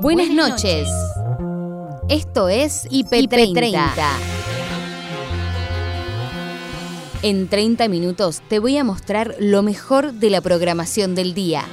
Buenas noches. Esto es IP30. En 30 minutos te voy a mostrar lo mejor de la programación del día.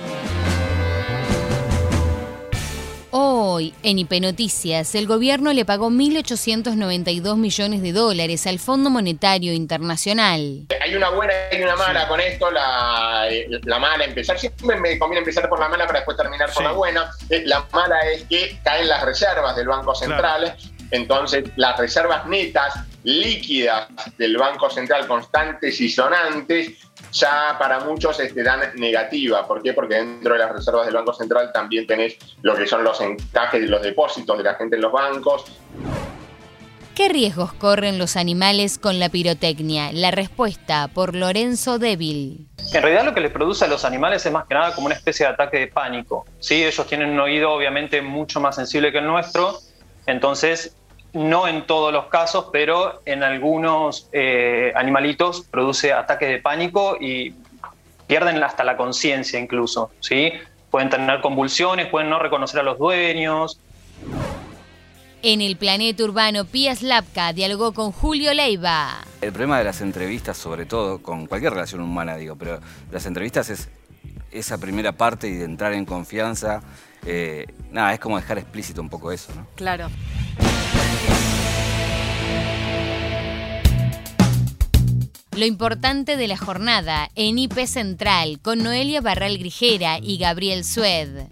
Hoy, en IP Noticias, el gobierno le pagó 1.892 millones de dólares al Fondo Monetario Internacional. Hay una buena y una mala con esto. La, la mala, empezar, siempre me conviene empezar por la mala para después terminar por la buena. Eh, la mala es que caen las reservas del Banco Central. Entonces, las reservas netas, líquidas del Banco Central, constantes y sonantes, ya para muchos este, dan negativa. ¿Por qué? Porque dentro de las reservas del Banco Central también tenés lo que son los encajes de los depósitos de la gente en los bancos. ¿Qué riesgos corren los animales con la pirotecnia? La respuesta por Lorenzo Débil. En realidad lo que les produce a los animales es más que nada como una especie de ataque de pánico. ¿sí? Ellos tienen un oído obviamente mucho más sensible que el nuestro, entonces no en todos los casos, pero en algunos eh, animalitos produce ataques de pánico y pierden hasta la conciencia incluso, ¿sí? Pueden tener convulsiones, pueden no reconocer a los dueños. En el planeta urbano, Pías Lapka dialogó con Julio Leiva. El problema de las entrevistas, sobre todo, con cualquier relación humana, digo, pero las entrevistas es esa primera parte y de entrar en confianza. Eh, nada, es como dejar explícito un poco eso, ¿no? Claro. Lo importante de la jornada en IP Central con Noelia Barral Grijera y Gabriel Sued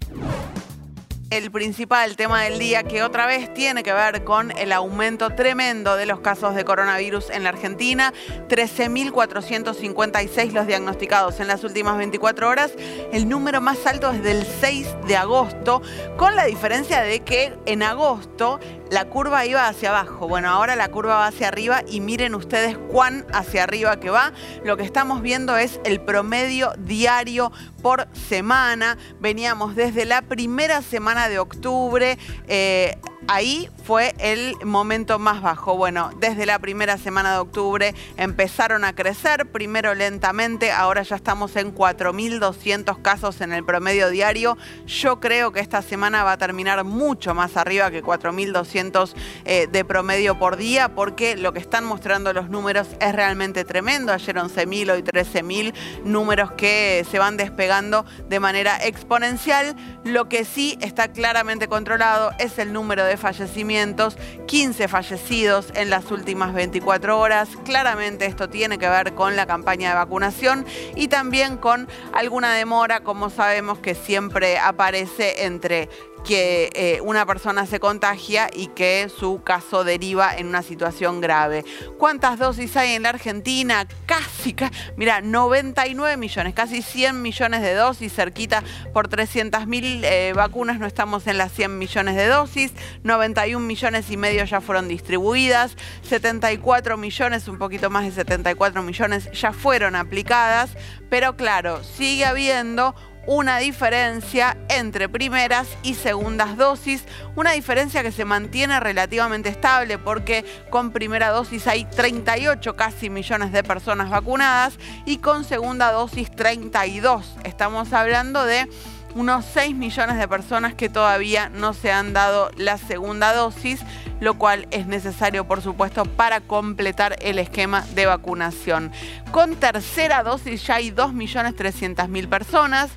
el principal tema del día que otra vez tiene que ver con el aumento tremendo de los casos de coronavirus en la Argentina. 13.456 los diagnosticados en las últimas 24 horas. El número más alto es del 6 de agosto, con la diferencia de que en agosto la curva iba hacia abajo. Bueno, ahora la curva va hacia arriba y miren ustedes cuán hacia arriba que va. Lo que estamos viendo es el promedio diario por semana. Veníamos desde la primera semana de octubre. Eh, ahí fue el momento más bajo. Bueno, desde la primera semana de octubre empezaron a crecer, primero lentamente, ahora ya estamos en 4.200 casos en el promedio diario. Yo creo que esta semana va a terminar mucho más arriba que 4.200 eh, de promedio por día, porque lo que están mostrando los números es realmente tremendo. Ayer 11.000, hoy 13.000, números que se van despegando de manera exponencial. Lo que sí está claramente controlado es el número de fallecimientos, 15 fallecidos en las últimas 24 horas. Claramente esto tiene que ver con la campaña de vacunación y también con alguna demora, como sabemos que siempre aparece entre que eh, una persona se contagia y que su caso deriva en una situación grave. ¿Cuántas dosis hay en la Argentina? Casi, mira, 99 millones, casi 100 millones de dosis, cerquita por 300 mil eh, vacunas, no estamos en las 100 millones de dosis, 91 millones y medio ya fueron distribuidas, 74 millones, un poquito más de 74 millones ya fueron aplicadas, pero claro, sigue habiendo una diferencia entre primeras y segundas dosis, una diferencia que se mantiene relativamente estable porque con primera dosis hay 38 casi millones de personas vacunadas y con segunda dosis 32. Estamos hablando de unos 6 millones de personas que todavía no se han dado la segunda dosis, lo cual es necesario, por supuesto, para completar el esquema de vacunación. Con tercera dosis ya hay 2.300.000 personas.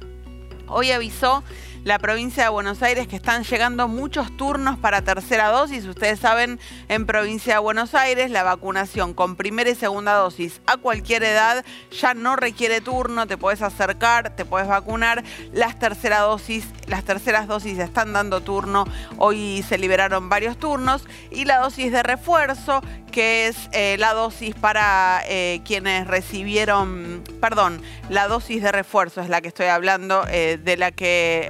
Hoy avisó la provincia de Buenos Aires que están llegando muchos turnos para tercera dosis. Ustedes saben, en provincia de Buenos Aires la vacunación con primera y segunda dosis a cualquier edad ya no requiere turno, te puedes acercar, te puedes vacunar. Las terceras dosis, las terceras dosis están dando turno. Hoy se liberaron varios turnos y la dosis de refuerzo que es eh, la dosis para eh, quienes recibieron, perdón, la dosis de refuerzo es la que estoy hablando, eh, de la que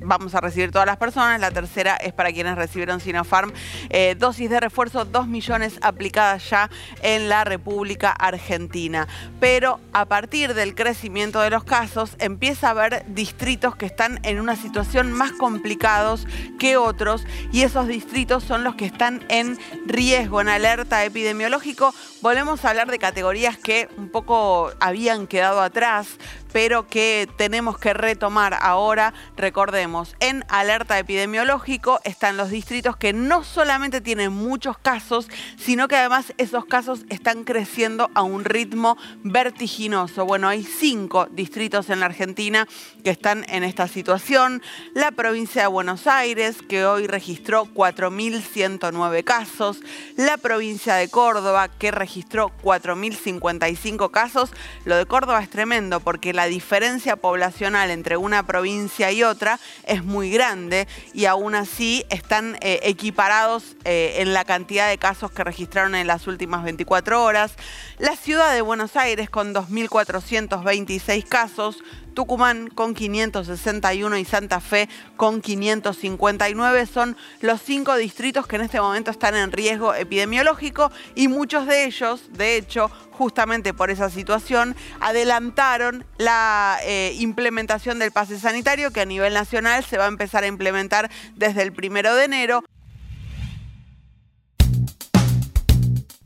vamos a recibir todas las personas. La tercera es para quienes recibieron Sinopharm. dosis de refuerzo, 2 millones aplicadas ya en la República Argentina. Pero a partir del crecimiento de los casos, empieza a haber distritos que están en una situación más complicados que otros y esos distritos son los que están en riesgo con alerta epidemiológico. Volvemos a hablar de categorías que un poco habían quedado atrás, pero que tenemos que retomar ahora. Recordemos, en alerta epidemiológico están los distritos que no solamente tienen muchos casos, sino que además esos casos están creciendo a un ritmo vertiginoso. Bueno, hay cinco distritos en la Argentina que están en esta situación. La provincia de Buenos Aires, que hoy registró 4.109 casos. La provincia de Córdoba, que registró 4.055 casos. Lo de Córdoba es tremendo porque la diferencia poblacional entre una provincia y otra es muy grande y aún así están eh, equiparados eh, en la cantidad de casos que registraron en las últimas 24 horas. La ciudad de Buenos Aires con 2.426 casos. Tucumán con 561 y Santa Fe con 559 son los cinco distritos que en este momento están en riesgo epidemiológico y muchos de ellos, de hecho, justamente por esa situación, adelantaron la eh, implementación del pase sanitario que a nivel nacional se va a empezar a implementar desde el primero de enero.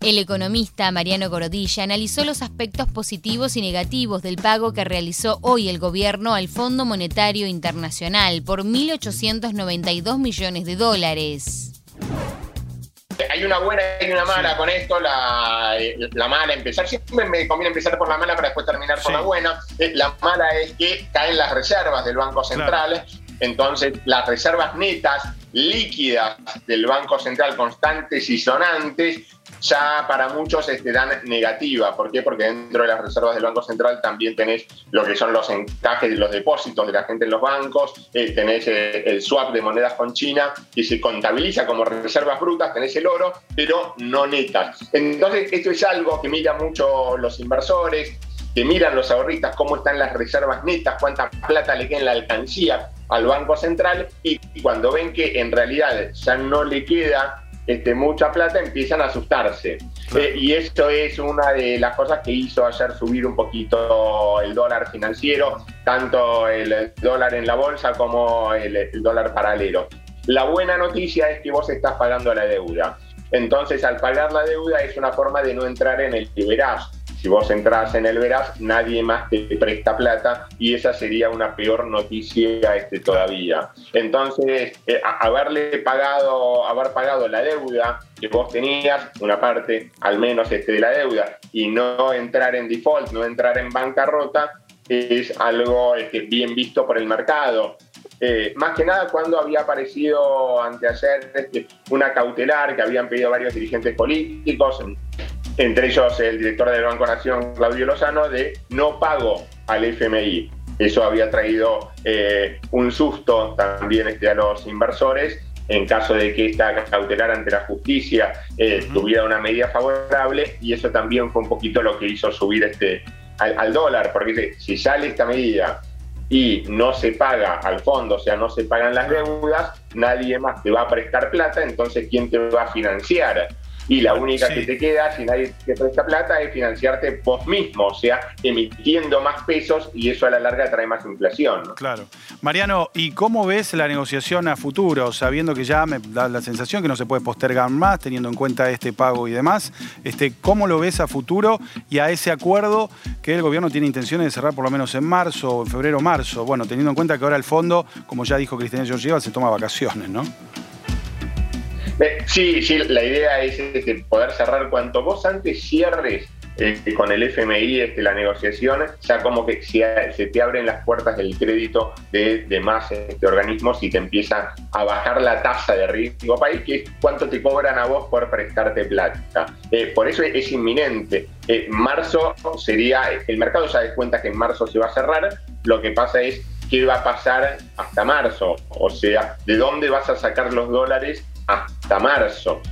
El economista Mariano Gorodilla analizó los aspectos positivos y negativos del pago que realizó hoy el gobierno al Fondo Monetario Internacional por 1.892 millones de dólares. Hay una buena y una mala con esto. La, mala, empezar, siempre me conviene empezar por la mala para después terminar por la buena. Eh, la mala es que caen las reservas del Banco Central. Entonces, las reservas netas, líquidas del Banco Central, constantes y sonantes, ya para muchos este, dan negativa. ¿Por qué? Porque dentro de las reservas del Banco Central también tenés lo que son los encajes de los depósitos de la gente en los bancos, eh, tenés eh, el swap de monedas con China, que se contabiliza como reservas brutas, tenés el oro, pero no netas. Entonces, esto es algo que mira mucho los inversores, que miran los ahorristas cómo están las reservas netas, cuánta plata le queda en la alcancía al Banco Central y cuando ven que en realidad ya no le queda este, mucha plata, empiezan a asustarse. Eh, y esto es una de las cosas que hizo ayer subir un poquito el dólar financiero, tanto el dólar en la bolsa como el, dólar paralelo. La buena noticia es que vos estás pagando la deuda. Entonces, al pagar la deuda es una forma de no entrar en el liberás si vos entras en el Veraz, nadie más te presta plata y esa sería una peor noticia este, todavía. Entonces, eh, haberle pagado, haber pagado la deuda que vos tenías, una parte al menos este, de la deuda, y no entrar en default, no entrar en bancarrota, es algo este, bien visto por el mercado. Eh, más que nada cuando había aparecido anteayer este, una cautelar que habían pedido varios dirigentes políticos, entre ellos el director del Banco Nación, Claudio Lozano, de no pago al FMI. Eso había traído eh, un susto también este, a los inversores en caso de que esta cautelar ante la justicia eh, tuviera una medida favorable y eso también fue un poquito lo que hizo subir este, al, dólar, porque si sale esta medida y no se paga al fondo, o sea, no se pagan las deudas, nadie más te va a prestar plata, entonces ¿quién te va a financiar? Y la única que te queda, si nadie te presta plata, es financiarte vos mismo, o sea, emitiendo más pesos y eso a la larga trae más inflación. Claro. Mariano, ¿y cómo ves la negociación a futuro, sabiendo que ya me da la sensación que no se puede postergar más, teniendo en cuenta este pago y demás? Este, ¿Cómo lo ves a futuro y a ese acuerdo que el gobierno tiene intenciones de cerrar por lo menos en marzo en febrero marzo? Bueno, teniendo en cuenta que ahora el fondo, como ya dijo Cristina Georgieva, se toma vacaciones, ¿no? Eh, sí, sí, la idea es este, poder cerrar cuanto vos antes cierres este, con el FMI este, la negociación, ya como que se, te abren las puertas del crédito de, más este, organismos y te empieza a bajar la tasa de riesgo país, que es cuánto te cobran a vos por prestarte plata. Eh, por eso es, inminente. Eh, marzo sería, el mercado ya da cuenta que en marzo se va a cerrar, lo que pasa es qué va a pasar hasta marzo, o sea, de dónde vas a sacar los dólares hasta marzo.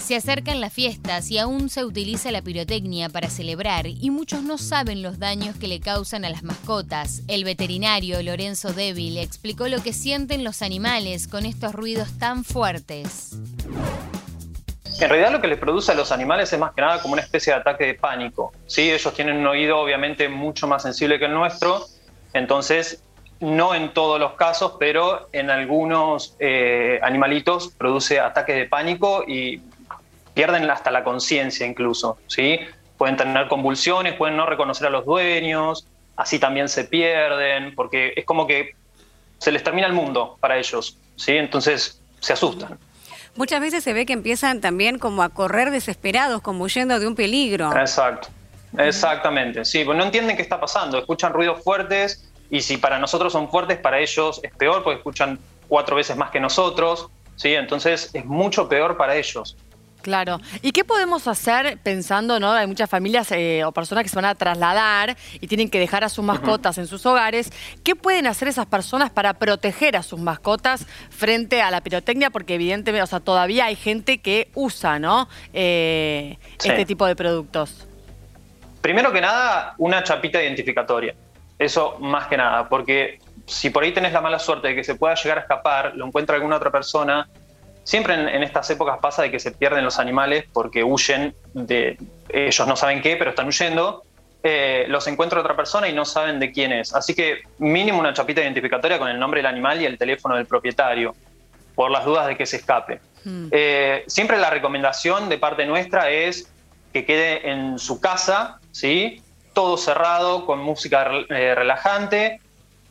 Se acercan las fiestas y aún se utiliza la pirotecnia para celebrar y muchos no saben los daños que le causan a las mascotas. El veterinario Lorenzo Débil explicó lo que sienten los animales con estos ruidos tan fuertes. En realidad lo que les produce a los animales es más que nada como una especie de ataque de pánico. ¿sí? Ellos tienen un oído obviamente mucho más sensible que el nuestro, entonces no en todos los casos, pero en algunos eh, animalitos produce ataques de pánico y pierden hasta la conciencia incluso, ¿sí? pueden tener convulsiones, pueden no reconocer a los dueños, así también se pierden, porque es como que se les termina el mundo para ellos, ¿sí? Entonces se asustan. Muchas veces se ve que empiezan también como a correr desesperados, como huyendo de un peligro. Exacto, exactamente, sí, pues no entienden qué está pasando, escuchan ruidos fuertes y si para nosotros son fuertes, para ellos es peor porque escuchan cuatro veces más que nosotros, ¿sí? Entonces es mucho peor para ellos. Claro. ¿Y qué podemos hacer pensando, no? Hay muchas familias eh, o personas que se van a trasladar y tienen que dejar a sus mascotas en sus hogares. ¿Qué pueden hacer esas personas para proteger a sus mascotas frente a la pirotecnia? Porque evidentemente, o sea, todavía hay gente que usa, ¿no? Eh, este tipo de productos. Primero que nada, una chapita identificatoria. Eso más que nada, porque si por ahí tenés la mala suerte de que se pueda llegar a escapar, lo encuentra alguna otra persona, Siempre en, estas épocas pasa de que se pierden los animales porque huyen de. Ellos no saben qué, pero están huyendo. Eh, los encuentra otra persona y no saben de quién es. Así que mínimo una chapita identificatoria con el nombre del animal y el teléfono del propietario, por las dudas de que se escape. Hmm. Eh, siempre la recomendación de parte nuestra es que quede en su casa, ¿sí? Todo cerrado, con música eh, relajante,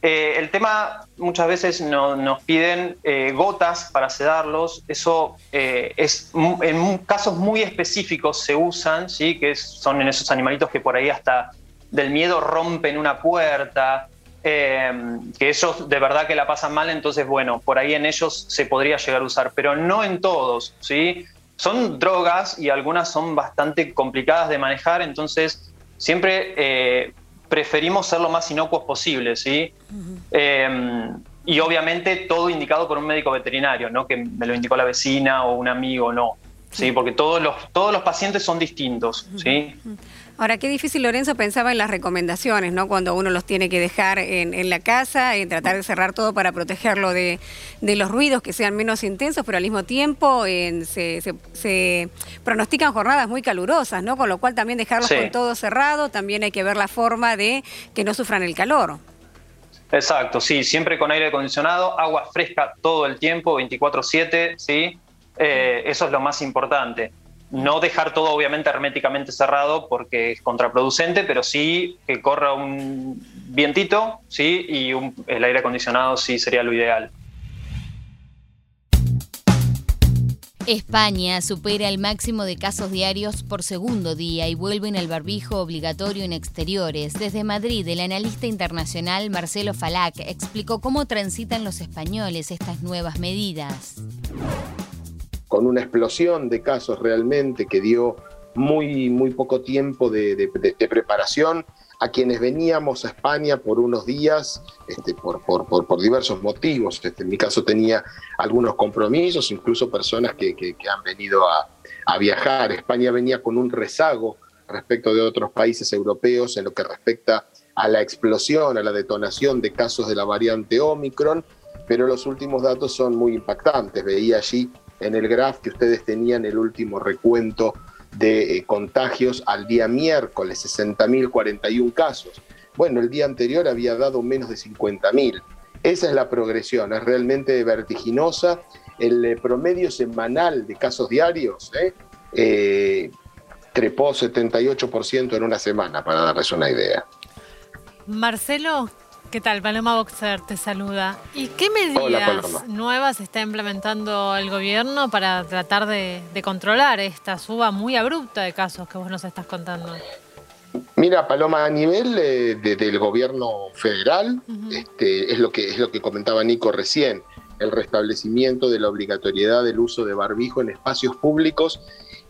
eh, el tema muchas veces nos piden eh, gotas para sedarlos. Eso es en casos muy específicos se usan, ¿sí? que son en esos animalitos que por ahí hasta del miedo rompen una puerta, que ellos de verdad que la pasan mal, entonces bueno, por ahí en ellos se podría llegar a usar, pero no en todos. ¿sí? Son drogas y algunas son bastante complicadas de manejar, entonces siempre preferimos ser lo más inocuos posible, ¿sí? Em, y obviamente todo indicado por un médico veterinario, no que me lo indicó la vecina o un amigo, no. ¿sí? Porque todos los, todos los pacientes son distintos, ¿sí? Ahora, qué difícil, Lorenzo, pensaba en las recomendaciones, ¿no? Cuando uno los tiene que dejar en, la casa, en tratar de cerrar todo para protegerlo de, los ruidos que sean menos intensos, pero al mismo tiempo se, pronostican jornadas muy calurosas, ¿no? Con lo cual también dejarlos con todo cerrado, también hay que ver la forma de que no sufran el calor. Exacto, sí, siempre con aire acondicionado, agua fresca todo el tiempo, 24/7, ¿sí? Eh, eso es lo más importante no dejar todo obviamente herméticamente cerrado porque es contraproducente, pero sí que corra un vientito, sí, y el aire acondicionado sí sería lo ideal. España supera el máximo de casos diarios por segundo día y vuelven al barbijo obligatorio en exteriores. Desde Madrid, el analista internacional Marcelo Falac explicó cómo transitan los españoles estas nuevas medidas con una explosión de casos realmente que dio muy, muy poco tiempo de, preparación a quienes veníamos a España por unos días, este, por, por, diversos motivos. Este, en mi caso tenía algunos compromisos, incluso personas que, han venido a, a, viajar. España venía con un rezago respecto de otros países europeos en lo que respecta a la explosión, a la detonación de casos de la variante Omicron, pero los últimos datos son muy impactantes. Veía allí en el graph que ustedes tenían el último recuento de eh, contagios al día miércoles, 60.041 casos. Bueno, el día anterior había dado menos de 50.000. Esa es la progresión, es realmente vertiginosa. El eh, promedio semanal de casos diarios eh, trepó 78% en una semana, para darles una idea. Marcelo, ¿Qué tal? Paloma Boxer te saluda. ¿Y qué medidas nuevas está implementando el gobierno para tratar de, controlar esta suba muy abrupta de casos que vos nos estás contando? Mira, Paloma, a nivel eh, del gobierno federal, este, es, lo que, es lo que comentaba Nico recién, el restablecimiento de la obligatoriedad del uso de barbijo en espacios públicos,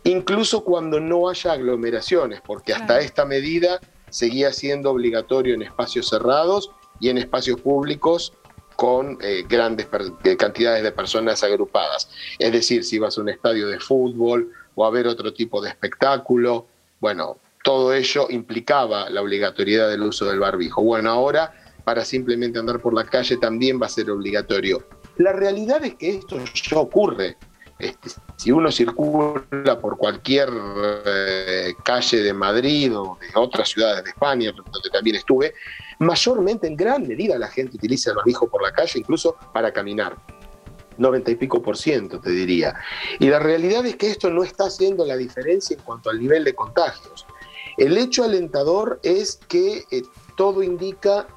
incluso cuando no haya aglomeraciones, porque hasta esta medida seguía siendo obligatorio en espacios cerrados y en espacios públicos con eh, grandes eh, cantidades de personas agrupadas. Es decir, si vas a un estadio de fútbol o a ver otro tipo de espectáculo, bueno, todo ello implicaba la obligatoriedad del uso del barbijo. Bueno, ahora para simplemente andar por la calle también va a ser obligatorio. La realidad es que esto ya ocurre. Este, si uno circula por cualquier eh, calle de Madrid o de otras ciudades de España, donde también estuve, mayormente en gran medida la gente utiliza el barbijo por la calle, incluso para caminar. 90 y pico por ciento, te diría. Y la realidad es que esto no está haciendo la diferencia en cuanto al nivel de contagios. El hecho alentador es que eh, todo indica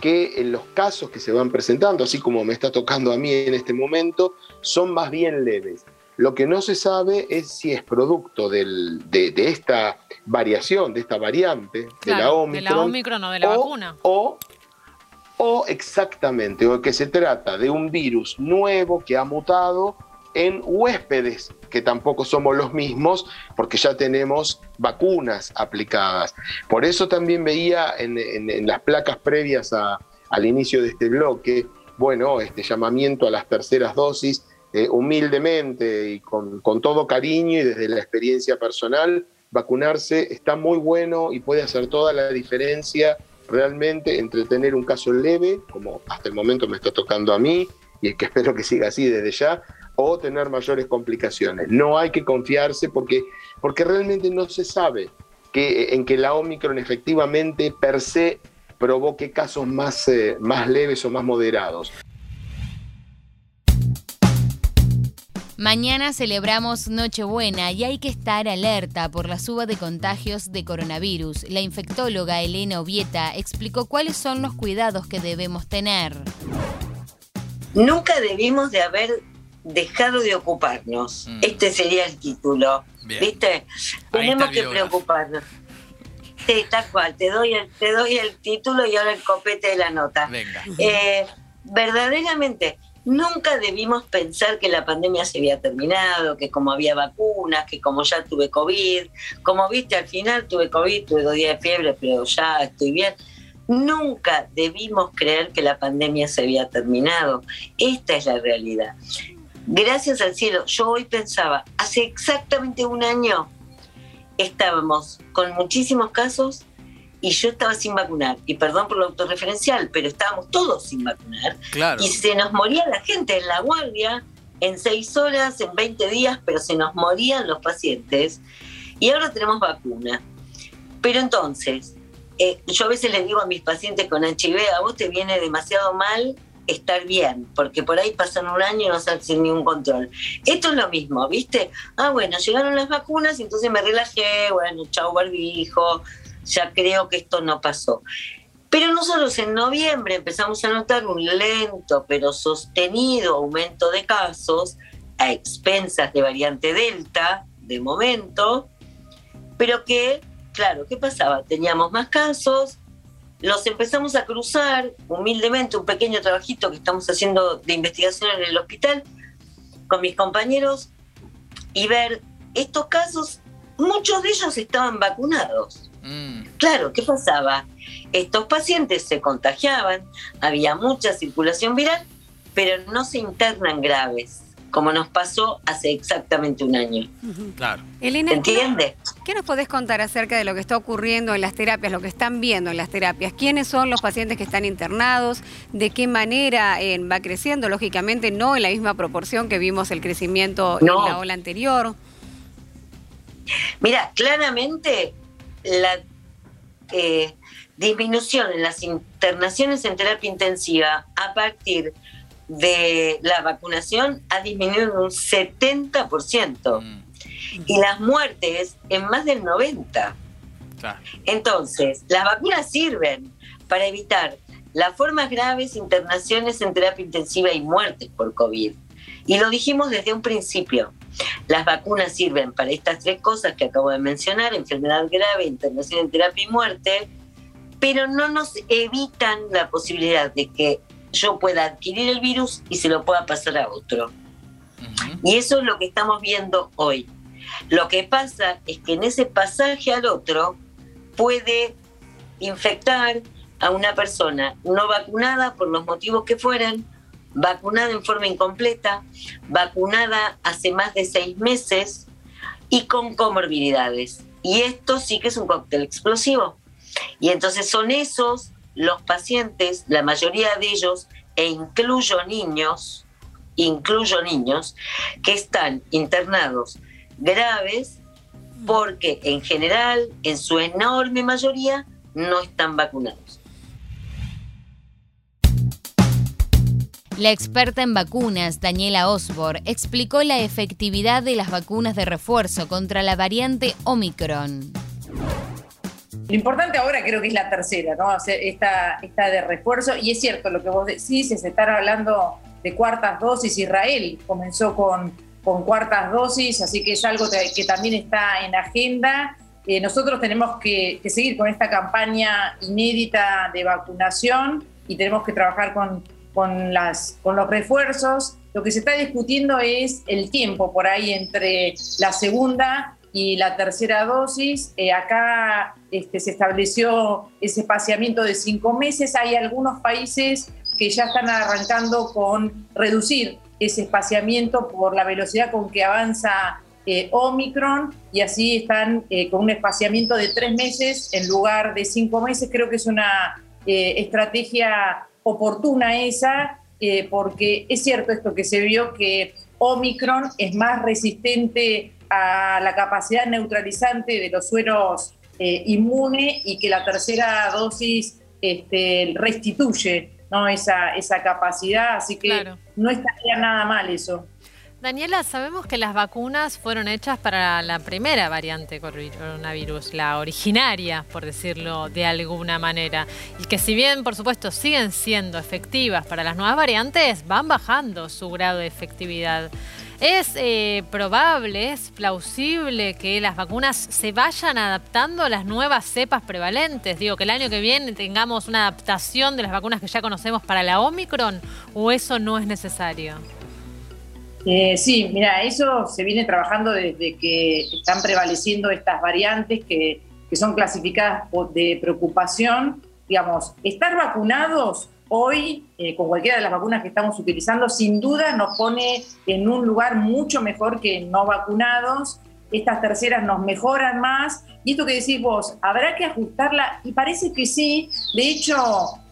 que en los casos que se van presentando, así como me está tocando a mí en este momento, son más bien leves. Lo que no se sabe es si es producto de, esta variación, de esta variante, de la Omicron. De la Omicron o de la vacuna. O, o exactamente, o que se trata de un virus nuevo que ha mutado en huéspedes, que tampoco somos los mismos, porque ya tenemos vacunas aplicadas. Por eso también veía en, las placas previas al inicio de este bloque, bueno, este llamamiento a las terceras dosis eh, humildemente y con, todo cariño y desde la experiencia personal, vacunarse está muy bueno y puede hacer toda la diferencia realmente entre tener un caso leve, como hasta el momento me está tocando a mí, y que espero que siga así desde ya, o tener mayores complicaciones. No hay que confiarse porque, porque realmente no se sabe que, en que la Omicron efectivamente per se provoque casos más, eh, más leves o más moderados. Mañana celebramos Nochebuena y hay que estar alerta por la suba de contagios de coronavirus. La infectóloga Elena Ovieta explicó cuáles son los cuidados que debemos tener. Nunca debimos de haber dejado de ocuparnos. Mm. Este sería el título. ¿Viste? Tenemos que preocuparnos. Sí, tal cual. Te doy, el, te doy el título y ahora el copete de la nota. Venga. Eh, verdaderamente, Nunca debimos pensar que la pandemia se había terminado, que como había vacunas, que como ya tuve COVID, como viste al final tuve COVID, tuve dos días de fiebre, pero ya estoy bien. Nunca debimos creer que la pandemia se había terminado. Esta es la realidad. Gracias al cielo, yo hoy pensaba, hace exactamente un año estábamos con muchísimos casos y yo estaba sin vacunar. Y perdón por lo autorreferencial, pero estábamos todos sin vacunar. Y se nos moría la gente en la guardia en seis horas, en 20 días, pero se nos morían los pacientes. Y ahora tenemos vacuna. Pero entonces, eh, yo a veces les digo a mis pacientes con HIV, a vos te viene demasiado mal estar bien, porque por ahí pasan un año y no se sin ningún control. Esto es lo mismo, ¿viste? Ah, bueno, llegaron las vacunas y entonces me relajé, bueno, chau barbijo, ya creo que esto no pasó. Pero nosotros en noviembre empezamos a notar un lento pero sostenido aumento de casos a expensas de variante Delta, de momento, pero que, claro, ¿qué pasaba? Teníamos más casos, los empezamos a cruzar humildemente, un pequeño trabajito que estamos haciendo de investigación en el hospital con mis compañeros y ver estos casos, muchos de ellos estaban vacunados. Mm. Claro, ¿qué pasaba? Estos pacientes se contagiaban, había mucha circulación viral, pero no se internan graves, como nos pasó hace exactamente un año. Claro. Elena, ¿entiende? ¿Qué nos podés contar acerca de lo que está ocurriendo en las terapias, lo que están viendo en las terapias? ¿Quiénes son los pacientes que están internados? ¿De qué manera eh, va creciendo? Lógicamente no en la misma proporción que vimos el crecimiento en la ola anterior. Mira, claramente la eh, disminución en las internaciones en terapia intensiva a partir de la vacunación ha disminuido un 70% mm. y las muertes en más del 90%. Entonces, las vacunas sirven para evitar las formas graves, internaciones en terapia intensiva y muertes por COVID. Y lo dijimos desde un principio. Las vacunas sirven para estas tres cosas que acabo de mencionar, enfermedad grave, internación en terapia y muerte, pero no nos evitan la posibilidad de que yo pueda adquirir el virus y se lo pueda pasar a otro. Y eso es lo que estamos viendo hoy. Lo que pasa es que en ese pasaje al otro puede infectar a una persona no vacunada por los motivos que fueran vacunada en forma incompleta, vacunada hace más de seis meses y con comorbilidades. Y esto sí que es un cóctel explosivo. Y entonces son esos los pacientes, la mayoría de ellos, e incluyo niños, incluyo niños, que están internados graves porque en general, en su enorme mayoría, no están vacunados. La experta en vacunas, Daniela Osborne, explicó la efectividad de las vacunas de refuerzo contra la variante Omicron. Lo importante ahora creo que es la tercera, ¿no? esta, esta de refuerzo. Y es cierto lo que vos decís, es estar hablando de cuartas dosis. Israel comenzó con, con cuartas dosis, así que es algo que también está en agenda. Eh, nosotros tenemos que, seguir con esta campaña inédita de vacunación y tenemos que trabajar con, con, las, con los refuerzos. Lo que se está discutiendo es el tiempo por ahí entre la segunda y la tercera dosis. Eh, acá este, se estableció ese espaciamiento de cinco meses. Hay algunos países que ya están arrancando con reducir ese espaciamiento por la velocidad con que avanza eh, Omicron y así están eh, con un espaciamiento de tres meses en lugar de cinco meses. Creo que es una estrategia oportuna esa, porque es cierto esto que se vio que Omicron es más resistente a la capacidad neutralizante de los sueros eh, inmunes y que la tercera dosis este, restituye ¿no? esa, esa capacidad, así que no estaría nada mal eso. Daniela, sabemos que las vacunas fueron hechas para la primera variante coronavirus, la originaria, por decirlo de alguna manera, y que si bien, por supuesto, siguen siendo efectivas para las nuevas variantes, van bajando su grado de efectividad. ¿Es eh, probable, es plausible que las vacunas se vayan adaptando a las nuevas cepas prevalentes? Digo, que el año que viene tengamos una adaptación de las vacunas que ya conocemos para la Omicron, o eso no es necesario? Eh, sí, mira, eso se viene trabajando desde que están prevaleciendo estas variantes que, que son clasificadas de preocupación. Digamos, estar vacunados hoy, eh, con cualquiera de las vacunas que estamos utilizando, sin duda nos pone en un lugar mucho mejor que no vacunados. Estas terceras nos mejoran más. Y esto que decís vos, habrá que ajustarla, y parece que sí. De hecho,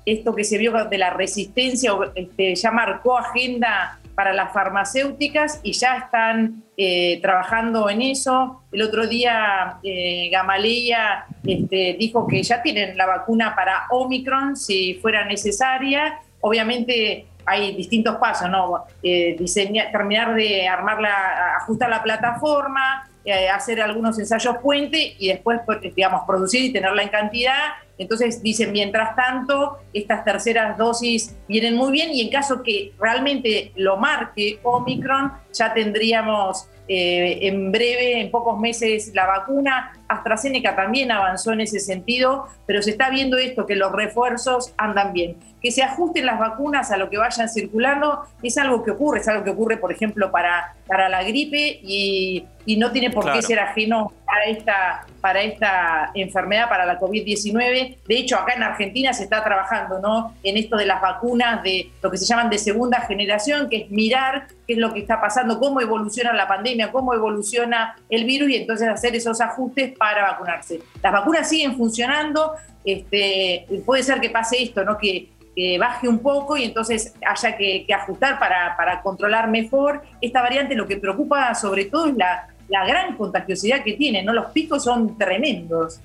esto que se vio de la resistencia este, ya marcó agenda para las farmacéuticas y ya están eh, trabajando en eso. El otro día eh, este, dijo que ya tienen la vacuna para Omicron si fuera necesaria. Obviamente hay distintos pasos, ¿no? Eh, terminar de armar la, ajustar la plataforma, eh, hacer algunos ensayos puente y después, pues, digamos, producir y tenerla en cantidad entonces dicen, mientras tanto, estas terceras dosis vienen muy bien y en caso que realmente lo marque Omicron, ya tendríamos eh, en breve, en pocos meses, la vacuna. AstraZeneca también avanzó en ese sentido, pero se está viendo esto, que los refuerzos andan bien. Que se ajusten las vacunas a lo que vayan circulando es algo que ocurre, es algo que ocurre, por ejemplo, para, para la gripe y, no tiene por qué ser ajeno para esta, para esta enfermedad, para la COVID-19. De hecho, acá en Argentina se está trabajando ¿no? en esto de las vacunas de lo que se llaman de segunda generación, que es mirar qué es lo que está pasando, cómo evoluciona la pandemia, cómo evoluciona el virus y entonces hacer esos ajustes para vacunarse. Las vacunas siguen funcionando, este, puede ser que pase esto, ¿no? que, baje un poco y entonces haya que, ajustar para, para, controlar mejor. Esta variante lo que preocupa sobre todo es la, la gran contagiosidad que tiene, ¿no? Los picos son tremendos.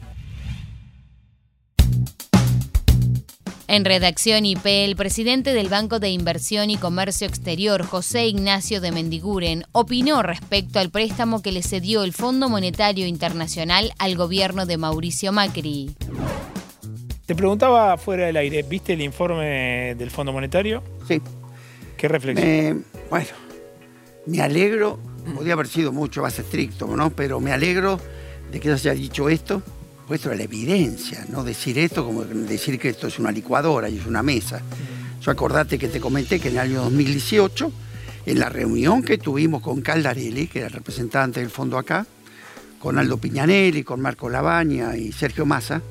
En redacción IP, el presidente del Banco de Inversión y Comercio Exterior, José Ignacio de Mendiguren, opinó respecto al préstamo que le cedió el Fondo Monetario Internacional al gobierno de Mauricio Macri. Te preguntaba fuera del aire, ¿viste el informe del Fondo Monetario? Sí. ¿Qué reflexión? bueno, me alegro, podría haber sido mucho más estricto, ¿no? Pero me alegro de que se haya dicho esto esto es la evidencia, no decir esto como decir que esto es una licuadora y es una mesa. Yo acordate que te comenté que en el año 2018, en la reunión que tuvimos con Caldarelli, que era el representante del fondo acá, con Aldo Piñanelli, con Marco Labaña y Sergio Massa,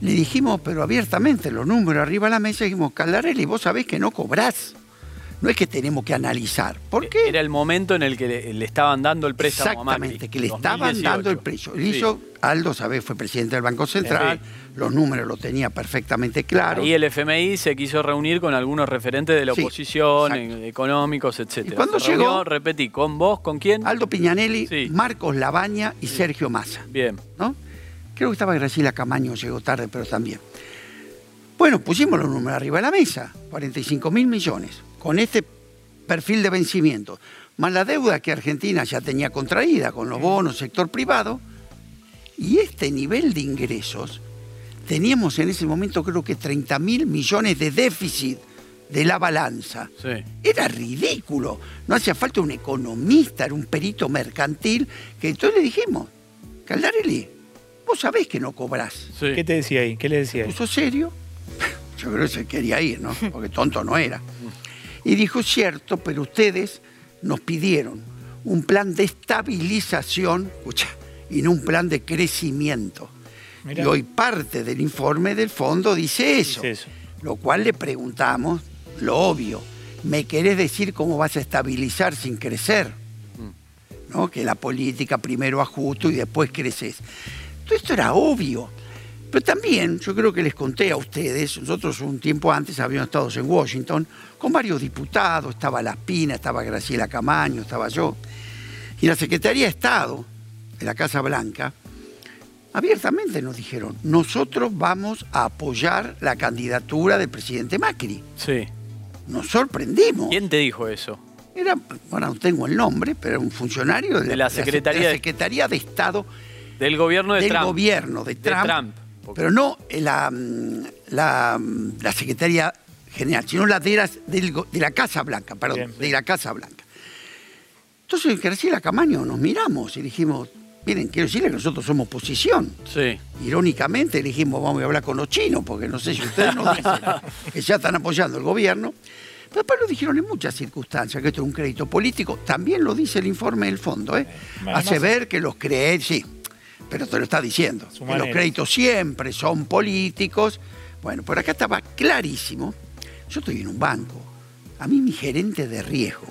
le dijimos, pero abiertamente, los números arriba de la mesa, dijimos, Caldarelli, vos sabés que no cobrás no es que tenemos que analizar. ¿Por qué? Era el momento en el que le, estaban dando el préstamo a Macri. Exactamente, que le estaban dando el precio. hizo, Aldo, ¿sabes? Fue presidente del Banco Central, los números lo tenía perfectamente claro. Y el FMI se quiso reunir con algunos referentes de la oposición, económicos, etc. cuando llegó, repetí, ¿con vos? ¿Con quién? Aldo Piñanelli, Marcos Labaña y Sergio Massa. Bien. ¿no? Creo que estaba Graciela Camaño, llegó tarde, pero también. Bueno, pusimos los números arriba de la mesa, 45 mil millones con este perfil de vencimiento, más la deuda que Argentina ya tenía contraída con los bonos, sector privado, Y este nivel de ingresos, teníamos en ese momento creo que 30 mil millones de déficit de la balanza. Era ridículo. No hacía falta un economista, era un perito mercantil, que entonces le dijimos, Caldarelli, vos sabés que no cobrás. ¿Qué te decía ahí? ¿Qué le decía ahí? ¿Puso serio? Yo creo que se quería ir, ¿no? Porque tonto no era. Y dijo, cierto, pero ustedes nos pidieron un plan de estabilización, escucha, y no un plan de crecimiento. Y hoy parte del informe del fondo dice eso, Lo cual le preguntamos, lo obvio, ¿me querés decir cómo vas a estabilizar sin crecer? Mm. ¿No? Que la política primero ajusto y después creces. Todo esto era obvio. Pero también, yo creo que les conté a ustedes, nosotros un tiempo antes habíamos estado en Washington con varios diputados, estaba Laspina, estaba Graciela Camaño, estaba yo, y la Secretaría de Estado de la Casa Blanca, abiertamente nos dijeron, nosotros vamos a apoyar la candidatura del presidente Macri. Sí. Nos sorprendimos. ¿Quién te dijo eso? Era, bueno, no tengo el nombre, pero era un funcionario de, la, Secretaría, de, Secretaría de Estado. Del gobierno de del Trump. gobierno de Trump. Pero no la, la, la Secretaría General, sino la de la, de la Casa Blanca, perdón, de la Casa Blanca. Entonces, Graciela Camaño nos miramos y dijimos, miren, quiero decirle que nosotros somos oposición. Sí. Irónicamente dijimos, vamos a hablar con los chinos, porque no sé si ustedes nos dicen que ya están apoyando el gobierno. Pero después lo dijeron en muchas circunstancias, que esto es un crédito político. También lo dice el informe del fondo, ¿eh? Hace ver que los créditos, sí, pero te lo está diciendo, que los créditos siempre son políticos. Bueno, por acá estaba clarísimo. Yo estoy en un banco. A mí mi gerente de riesgo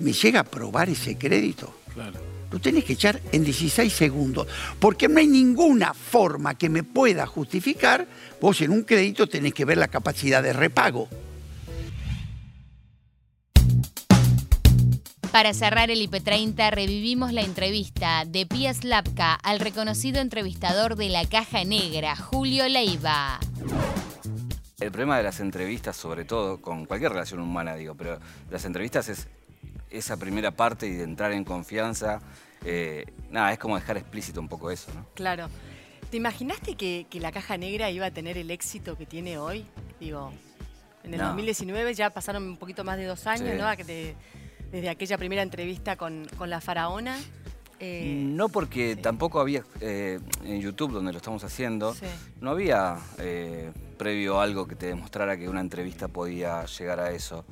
me llega a aprobar ese crédito. Claro. Lo tenés que echar en 16 segundos, porque no hay ninguna forma que me pueda justificar. Vos en un crédito tenés que ver la capacidad de repago. Para cerrar el IP30, revivimos la entrevista de Pia Slavka al reconocido entrevistador de la Caja Negra, Julio Leiva. El problema de las entrevistas, sobre todo, con cualquier relación humana, digo, pero las entrevistas es esa primera parte y de entrar en confianza. Eh, nada, es como dejar explícito un poco eso, ¿no? Claro. ¿Te imaginaste que, la Caja Negra iba a tener el éxito que tiene hoy? Digo, en el 2019 ya pasaron un poquito más de dos años, ¿no? Desde aquella primera entrevista con, la faraona. Eh, no porque tampoco había, eh, en YouTube donde lo estamos haciendo, no había eh, previo algo que te demostrara que una entrevista podía llegar a eso.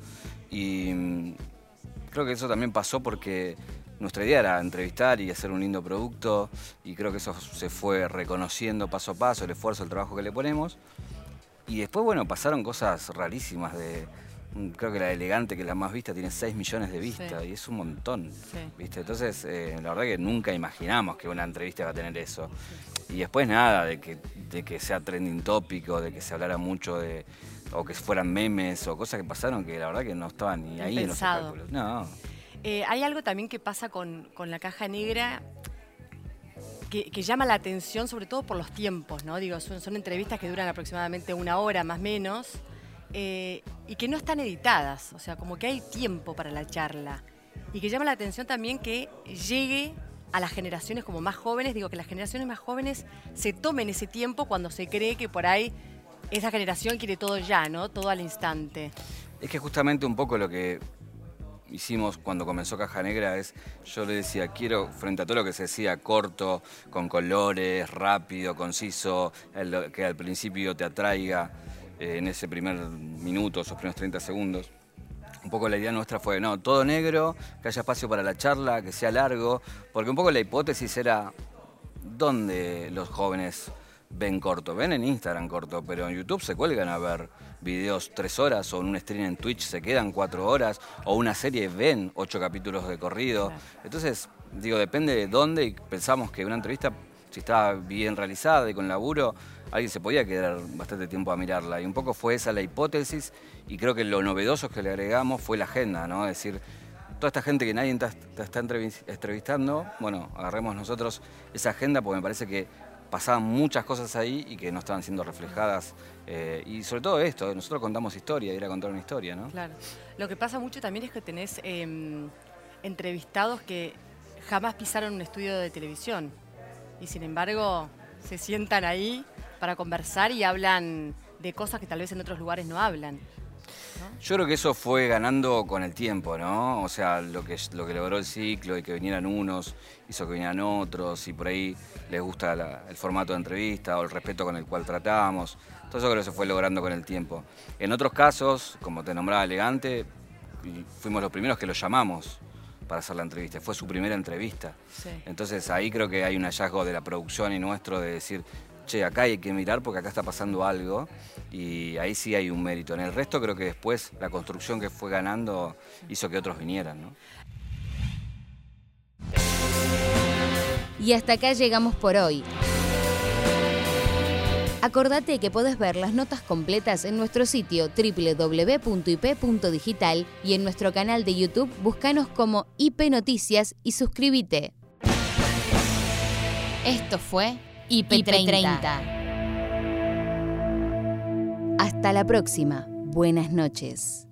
Y mm, creo que eso también pasó porque nuestra idea era entrevistar y hacer un lindo producto y creo que eso se fue reconociendo paso a paso, el esfuerzo, el trabajo que le ponemos. Y después, bueno, pasaron cosas rarísimas de creo que la elegante, que es la más vista, tiene 6 millones de vistas y es un montón. ¿viste? Entonces, eh, la verdad que nunca imaginamos que una entrevista va a tener eso. Y después nada, de que, de que sea trending tópico, de que se hablara mucho de, o que fueran memes o cosas que pasaron que la verdad que no estaban ni ahí en los espectáculos. No. Eh, hay algo también que pasa con, la caja negra que, llama la atención, sobre todo por los tiempos, ¿no? Digo, son, son entrevistas que duran aproximadamente una hora más o menos. Eh, y que no están editadas, o sea, como que hay tiempo para la charla. Y que llama la atención también que llegue a las generaciones como más jóvenes, digo que las generaciones más jóvenes se tomen ese tiempo cuando se cree que por ahí esa generación quiere todo ya, ¿no? Todo al instante. Es que justamente un poco lo que hicimos cuando comenzó Caja Negra es, yo le decía, quiero, frente a todo lo que se decía, corto, con colores, rápido, conciso, que al principio te atraiga, eh, en ese primer minuto, esos primeros 30 segundos. Un poco la idea nuestra fue, no, todo negro, que haya espacio para la charla, que sea largo, porque un poco la hipótesis era, ¿dónde los jóvenes ven corto? Ven en Instagram corto, pero en YouTube se cuelgan a ver videos tres horas o en un stream en Twitch se quedan cuatro horas o una serie ven ocho capítulos de corrido. Entonces, digo, depende de dónde y pensamos que una entrevista, si está bien realizada y con laburo, alguien se podía quedar bastante tiempo a mirarla. Y un poco fue esa la hipótesis y creo que lo novedoso que le agregamos fue la agenda, ¿no? Es decir, toda esta gente que nadie está, está entrevistando, bueno, agarremos nosotros esa agenda porque me parece que pasaban muchas cosas ahí y que no estaban siendo reflejadas. Eh, y sobre todo esto, nosotros contamos historia, ir a contar una historia, ¿no? Claro. Lo que pasa mucho también es que tenés em, entrevistados que jamás pisaron un estudio de televisión. Y sin embargo se sientan ahí para conversar y hablan de cosas que tal vez en otros lugares no hablan. Yo creo que eso fue ganando con el tiempo, ¿no? O sea, lo que, lo que logró el ciclo y que vinieran unos, hizo que vinieran otros y por ahí les gusta el formato de entrevista o el respeto con el cual tratamos. Todo eso creo que se fue logrando con el tiempo. En otros casos, como te nombraba Elegante, fuimos los primeros que lo llamamos para hacer la entrevista. Fue su primera entrevista. Entonces ahí creo que hay un hallazgo de la producción y nuestro de decir, che, acá hay que mirar porque acá está pasando algo y ahí sí hay un mérito. En el resto creo que después la construcción que fue ganando hizo que otros vinieran. ¿no? Y hasta acá llegamos por hoy. Acordate que podés ver las notas completas en nuestro sitio www.ip.digital y en nuestro canal de YouTube búscanos como IP Noticias y suscríbete. Esto fue IP30. Hasta la próxima. Buenas noches.